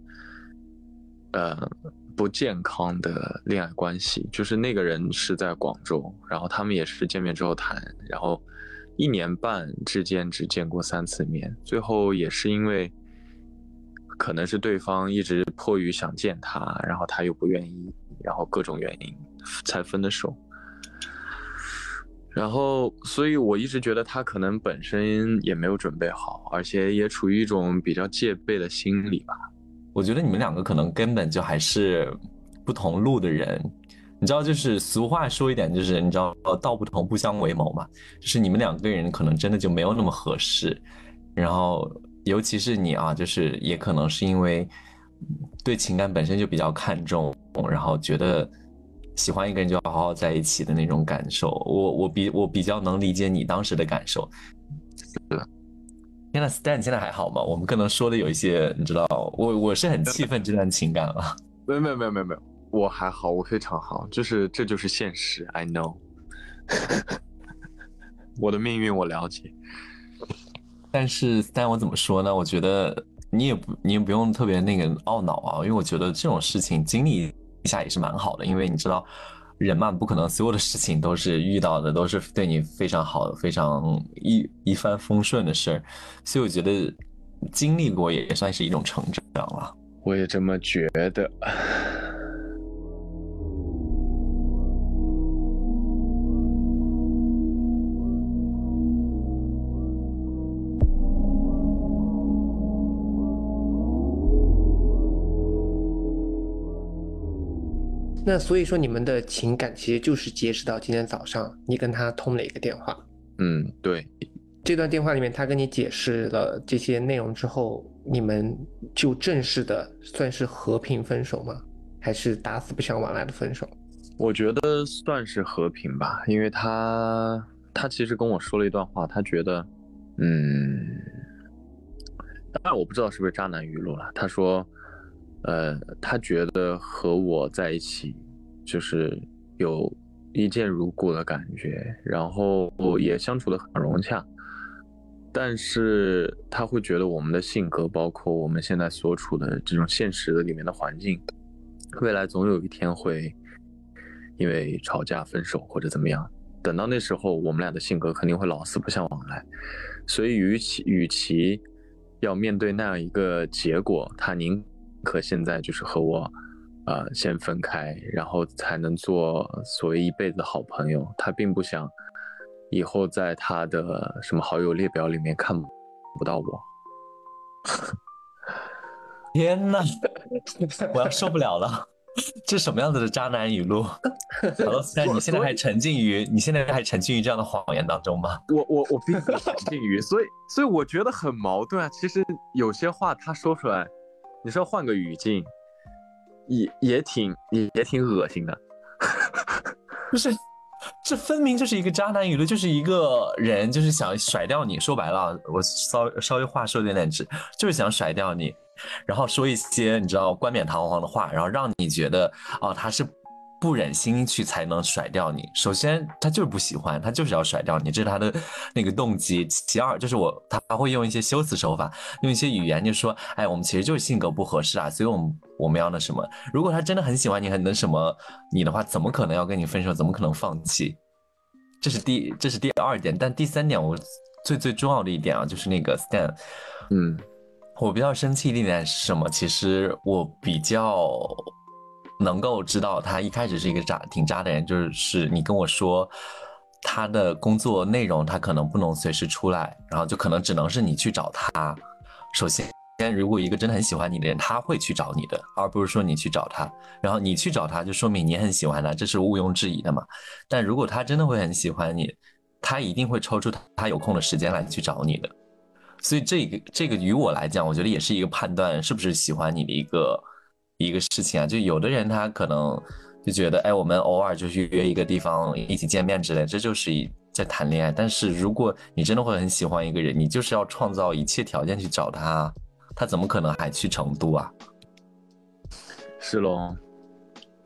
呃不健康的恋爱关系。就是那个人是在广州，然后他们也是见面之后谈，然后一年半之间只见过三次面，最后也是因为，可能是对方一直迫于想见他，然后他又不愿意，然后各种原因才分的手。然后，所以我一直觉得他可能本身也没有准备好，而且也处于一种比较戒备的心理吧。我觉得你们两个可能根本就还是不同路的人。你知道，就是俗话说一点，就是你知道，道不同不相为谋嘛。就是你们两个人可能真的就没有那么合适。然后，尤其是你啊，就是也可能是因为对情感本身就比较看重，然后觉得喜欢一个人就要好好在一起的那种感受。我我比我比较能理解你当时的感受。天呐，Stan 现在还好吗？我们可能说的有一些，你知道，我我是很气愤这段情感了。没有没有没有没有没有。我还好，我非常好，就是这就是现实，I know，我的命运我了解。但是，Stan，我怎么说呢？我觉得你也不，你也不用特别那个懊恼啊，因为我觉得这种事情经历一下也是蛮好的，因为你知道，人嘛，不可能所有的事情都是遇到的都是对你非常好的、非常一一帆风顺的事儿，所以我觉得经历过也算是一种成长了。我也这么觉得。那所以说，你们的情感其实就是截止到今天早上，你跟他通了一个电话。嗯，对。这段电话里面，他跟你解释了这些内容之后，你们就正式的算是和平分手吗？还是打死不相往来的分手？我觉得算是和平吧，因为他他其实跟我说了一段话，他觉得，嗯，当然我不知道是不是渣男语录了。他说。呃，他觉得和我在一起就是有一见如故的感觉，然后也相处的很融洽，但是他会觉得我们的性格，包括我们现在所处的这种现实的里面的环境，未来总有一天会因为吵架分手或者怎么样，等到那时候我们俩的性格肯定会老死不相往来，所以与其与其要面对那样一个结果，他宁。可现在就是和我，呃，先分开，然后才能做所谓一辈子的好朋友。他并不想以后在他的什么好友列表里面看不到我。天呐，我要受不了了！这什么样子的渣男语录？好了，那你现在还沉浸于你现在还沉浸于这样的谎言当中吗？我我我并不沉浸于，所以所以我觉得很矛盾啊。其实有些话他说出来。你说换个语境，也也挺也也挺恶心的，不是？这分明就是一个渣男语录，就是一个人就是想甩掉你。说白了，我稍稍微话说的有点直，就是想甩掉你，然后说一些你知道冠冕堂皇的话，然后让你觉得哦他是。不忍心去才能甩掉你。首先，他就是不喜欢，他就是要甩掉你，这是他的那个动机。其二，就是我他会用一些修辞手法，用一些语言，就说：“哎，我们其实就是性格不合适啊，所以我们我们要那什么。如果他真的很喜欢你，很那什么你的话，怎么可能要跟你分手？怎么可能放弃？这是第这是第二点。但第三点，我最最重要的一点啊，就是那个 Stan，嗯，我比较生气的一点是什么？其实我比较。能够知道他一开始是一个渣挺渣的人，就是你跟我说他的工作内容，他可能不能随时出来，然后就可能只能是你去找他。首先，如果一个真的很喜欢你的人，他会去找你的，而不是说你去找他。然后你去找他，就说明你很喜欢他，这是毋庸置疑的嘛。但如果他真的会很喜欢你，他一定会抽出他有空的时间来去找你的。所以这个这个于我来讲，我觉得也是一个判断是不是喜欢你的一个。一个事情啊，就有的人他可能就觉得，哎，我们偶尔就去约一个地方一起见面之类，这就是一在谈恋爱。但是如果你真的会很喜欢一个人，你就是要创造一切条件去找他，他怎么可能还去成都啊？是喽，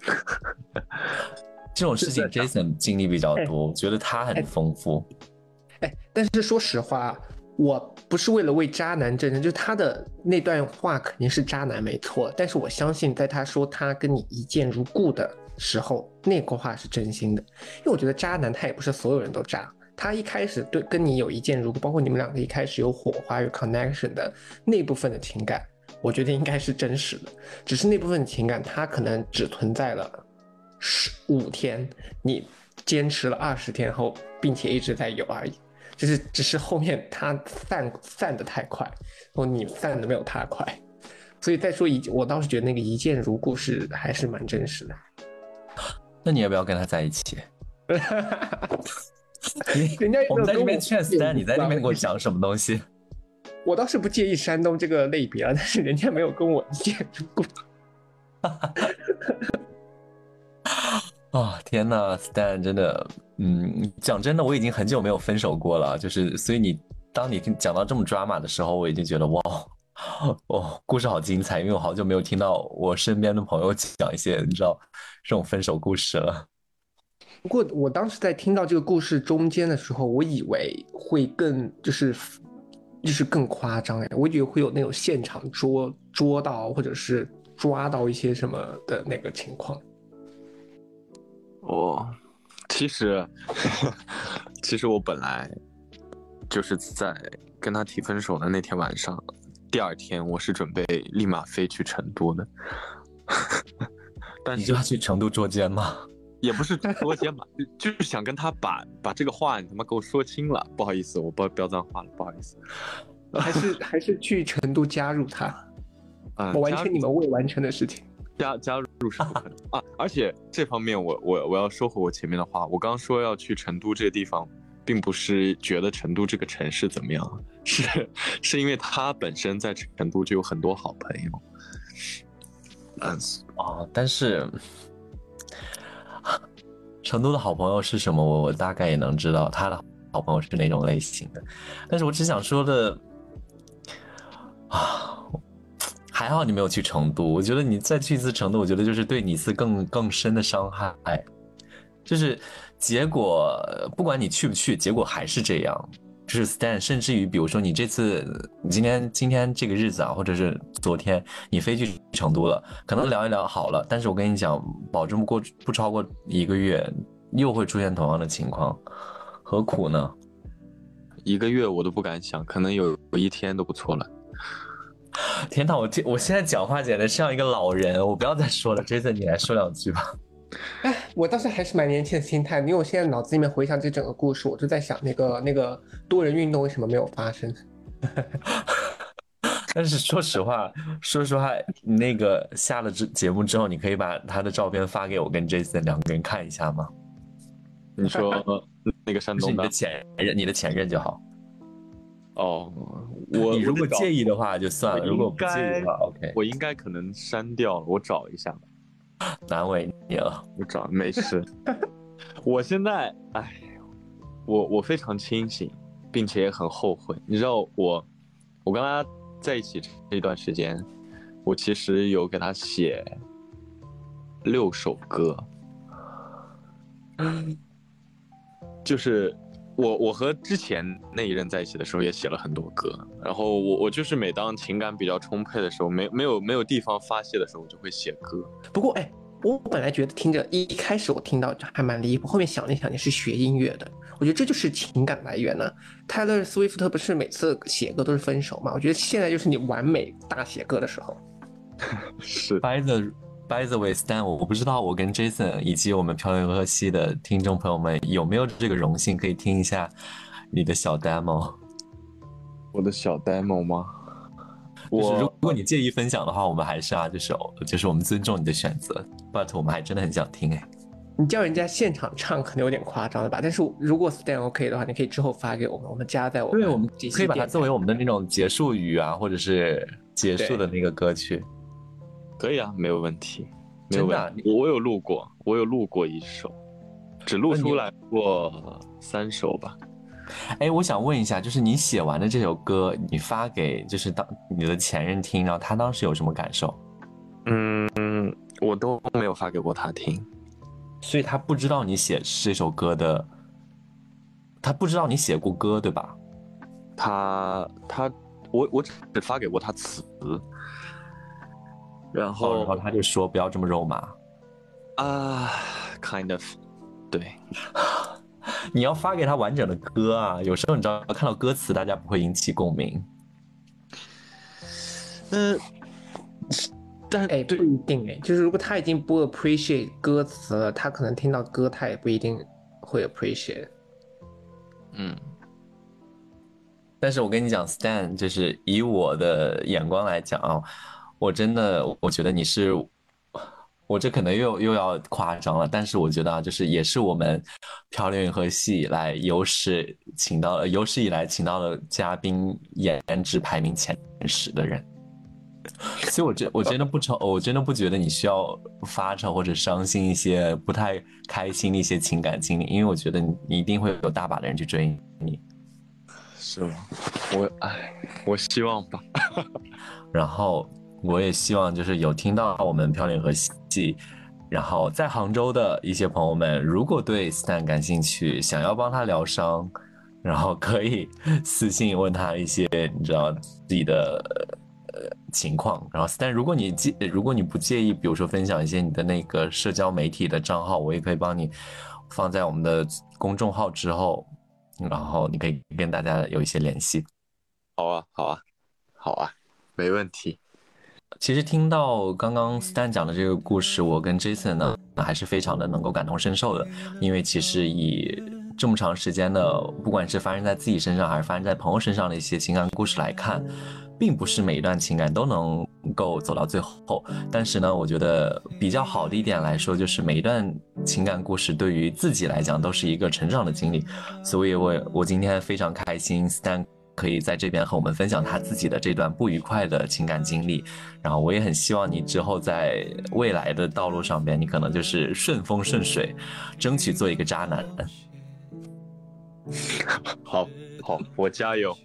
这种事情 Jason 经历比较多，我觉得他很丰富。哎，但是说实话。我不是为了为渣男证人，就他的那段话肯定是渣男没错，但是我相信在他说他跟你一见如故的时候，那个话是真心的，因为我觉得渣男他也不是所有人都渣，他一开始对跟你有一见如故，包括你们两个一开始有火花有 connection 的那部分的情感，我觉得应该是真实的。只是那部分情感，它可能只存在了十五天，你坚持了二十天后，并且一直在有而已。就是只是后面他散散的太快，哦你散的没有他快。所以再说一，我倒是觉得那个一见如故是还是蛮真实的。那你要不要跟他在一起？人家有我们在这没有跟边劝 Stan，你在那边给我讲。讲什么东西？我倒是不介意山东这个类别啊，但是人家没有跟我一见如故。啊、天呐 s t a n 真的，嗯，讲真的，我已经很久没有分手过了，就是，所以你当你听讲到这么抓马的时候，我已经觉得哇，哦，故事好精彩，因为我好久没有听到我身边的朋友讲一些你知道这种分手故事了。不过我当时在听到这个故事中间的时候，我以为会更就是就是更夸张哎，我以为会有那种现场捉捉到或者是抓到一些什么的那个情况。哦，其实，其实我本来就是在跟他提分手的那天晚上，第二天我是准备立马飞去成都的，但你就是要去成都捉奸吗？也不是捉奸吧，就就是想跟他把把这个话你他妈给我说清了。不好意思，我不标脏话了，不好意思。还是还是去成都加入他，啊、我完加成你们未完成的事情。加加入是不可能啊！而且这方面我我我要说回我前面的话，我刚刚说要去成都这个地方，并不是觉得成都这个城市怎么样，是是因为他本身在成都就有很多好朋友。嗯，哦，但是成都的好朋友是什么，我我大概也能知道他的好朋友是哪种类型的，但是我只想说的啊，还好你没有去成都，我觉得你再去一次成都，我觉得就是对你一次更更深的伤害，就是结果不管你去不去，结果还是这样。就是 Stan，甚至于比如说你这次，你今天今天这个日子啊，或者是昨天你飞去成都了，可能聊一聊好了，但是我跟你讲，保证不过不超过一个月，又会出现同样的情况，何苦呢？一个月我都不敢想，可能有一天都不错了。天呐，我这我现在讲话简直像一个老人，我不要再说了，Jason 你来说两句吧。哎，我当时还是蛮年轻的心态，因为我现在脑子里面回想这整个故事，我就在想那个那个多人运动为什么没有发生？但是说实话，说实话，你那个下了这节目之后，你可以把他的照片发给我跟 Jason 两个人看一下吗？你说那个山就是你的前任，你的前任就好。哦，我你如果介意，的话就算了，如果不介意的话，OK，我应该可能删掉了，我找一下吧。难为你了。我找没事。我现在，哎，我我非常清醒，并且也很后悔。你知道我，我跟他在一起这一段时间，我其实有给他写六首歌，就是我我和之前那一任在一起的时候也写了很多歌，然后我我就是每当情感比较充沛的时候，没没有没有地方发泄的时候，我就会写歌。不过哎，我本来觉得听着一一开始我听到还蛮离谱，后面想了一想，你是学音乐的，我觉得这就是情感来源呢、泰勒·斯威夫特不是每次写歌都是分手嘛？我觉得现在就是你完美大写歌的时候。是 By the By the way, Stan，我我不知道我跟 Jason 以及我们漂流河西的听众朋友们有没有这个荣幸可以听一下你的小 demo。我的小 demo 吗？就是如果你介意分享的话，我们还是啊，就是就是我们尊重你的选择，but 我们还真的很想听哎。你叫人家现场唱可能有点夸张了吧？但是如果 Stan OK 的话，你可以之后发给我们，我们加在我们对，我们可以把它作为我们的那种结束语啊，或者是结束的那个歌曲。可以啊，没有问题，没有问题。我我有录过，我有录过一首，只录出来过三首吧。哎，我想问一下，就是你写完的这首歌，你发给就是当你的前任听，然后他当时有什么感受？嗯，我都没有发给过他听。所以他不知道你写这首歌的，他不知道你写过歌，对吧？他他我我只发给过他词，然哦，后然后他就说不要这么肉麻。啊、k i n d of，对，你要发给他完整的歌啊。有时候你知道，看到歌词，大家不会引起共鸣。嗯，但哎，不一定哎，就是如果他已经不 appreciate 歌词了，他可能听到歌，他也不一定会 appreciate。嗯，但是我跟你讲，Stan，就是以我的眼光来讲啊，我真的我觉得你是，我这可能又又要夸张了，但是我觉得啊，就是也是我们漂流银河系以来有史请到有史以来请到了嘉宾颜值排名前十的人。所以，我真我真的不愁，我真的不觉得你需要发愁或者伤心一些不太开心的一些情感经历，因为我觉得你你一定会有大把的人去追你，是吗？我哎，我希望吧。然后我也希望就是有听到我们飘零和戏，然后在杭州的一些朋友们，如果对 Stan 感兴趣，想要帮他疗伤，然后可以私信问他一些你知道自己的呃。情况，然后，但如果你介，如果你不介意，比如说分享一些你的那个社交媒体的账号，我也可以帮你放在我们的公众号之后，然后你可以跟大家有一些联系。好啊，好啊，好啊，没问题。其实听到刚刚 Stan 讲的这个故事，我跟 Jason 呢，还是非常的能够感同身受的，因为其实以这么长时间的，不管是发生在自己身上，还是发生在朋友身上的一些情感故事来看。并不是每一段情感都能够走到最后，但是呢，我觉得比较好的一点来说，就是每一段情感故事对于自己来讲都是一个成长的经历。所以，我我今天非常开心，Stan 可以在这边和我们分享他自己的这段不愉快的情感经历。然后，我也很希望你之后在未来的道路上边，你可能就是顺风顺水，争取做一个渣男。好好，我加油。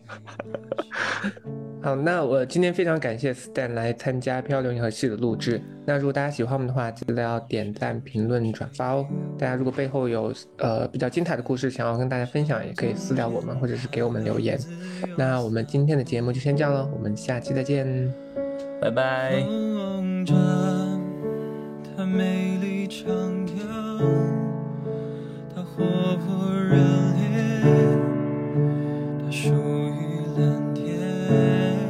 好，那我今天非常感谢 Stan 来参加漂流银河系的录制，那如果大家喜欢我们的话，记得要点赞、评论、转发哦，大家如果背后有呃比较精彩的故事想要跟大家分享，也可以私聊我们，或者是给我们留言。那我们今天的节目就先这样了，我们下期再见。拜拜。他活泼热烈。他属于蓝。there.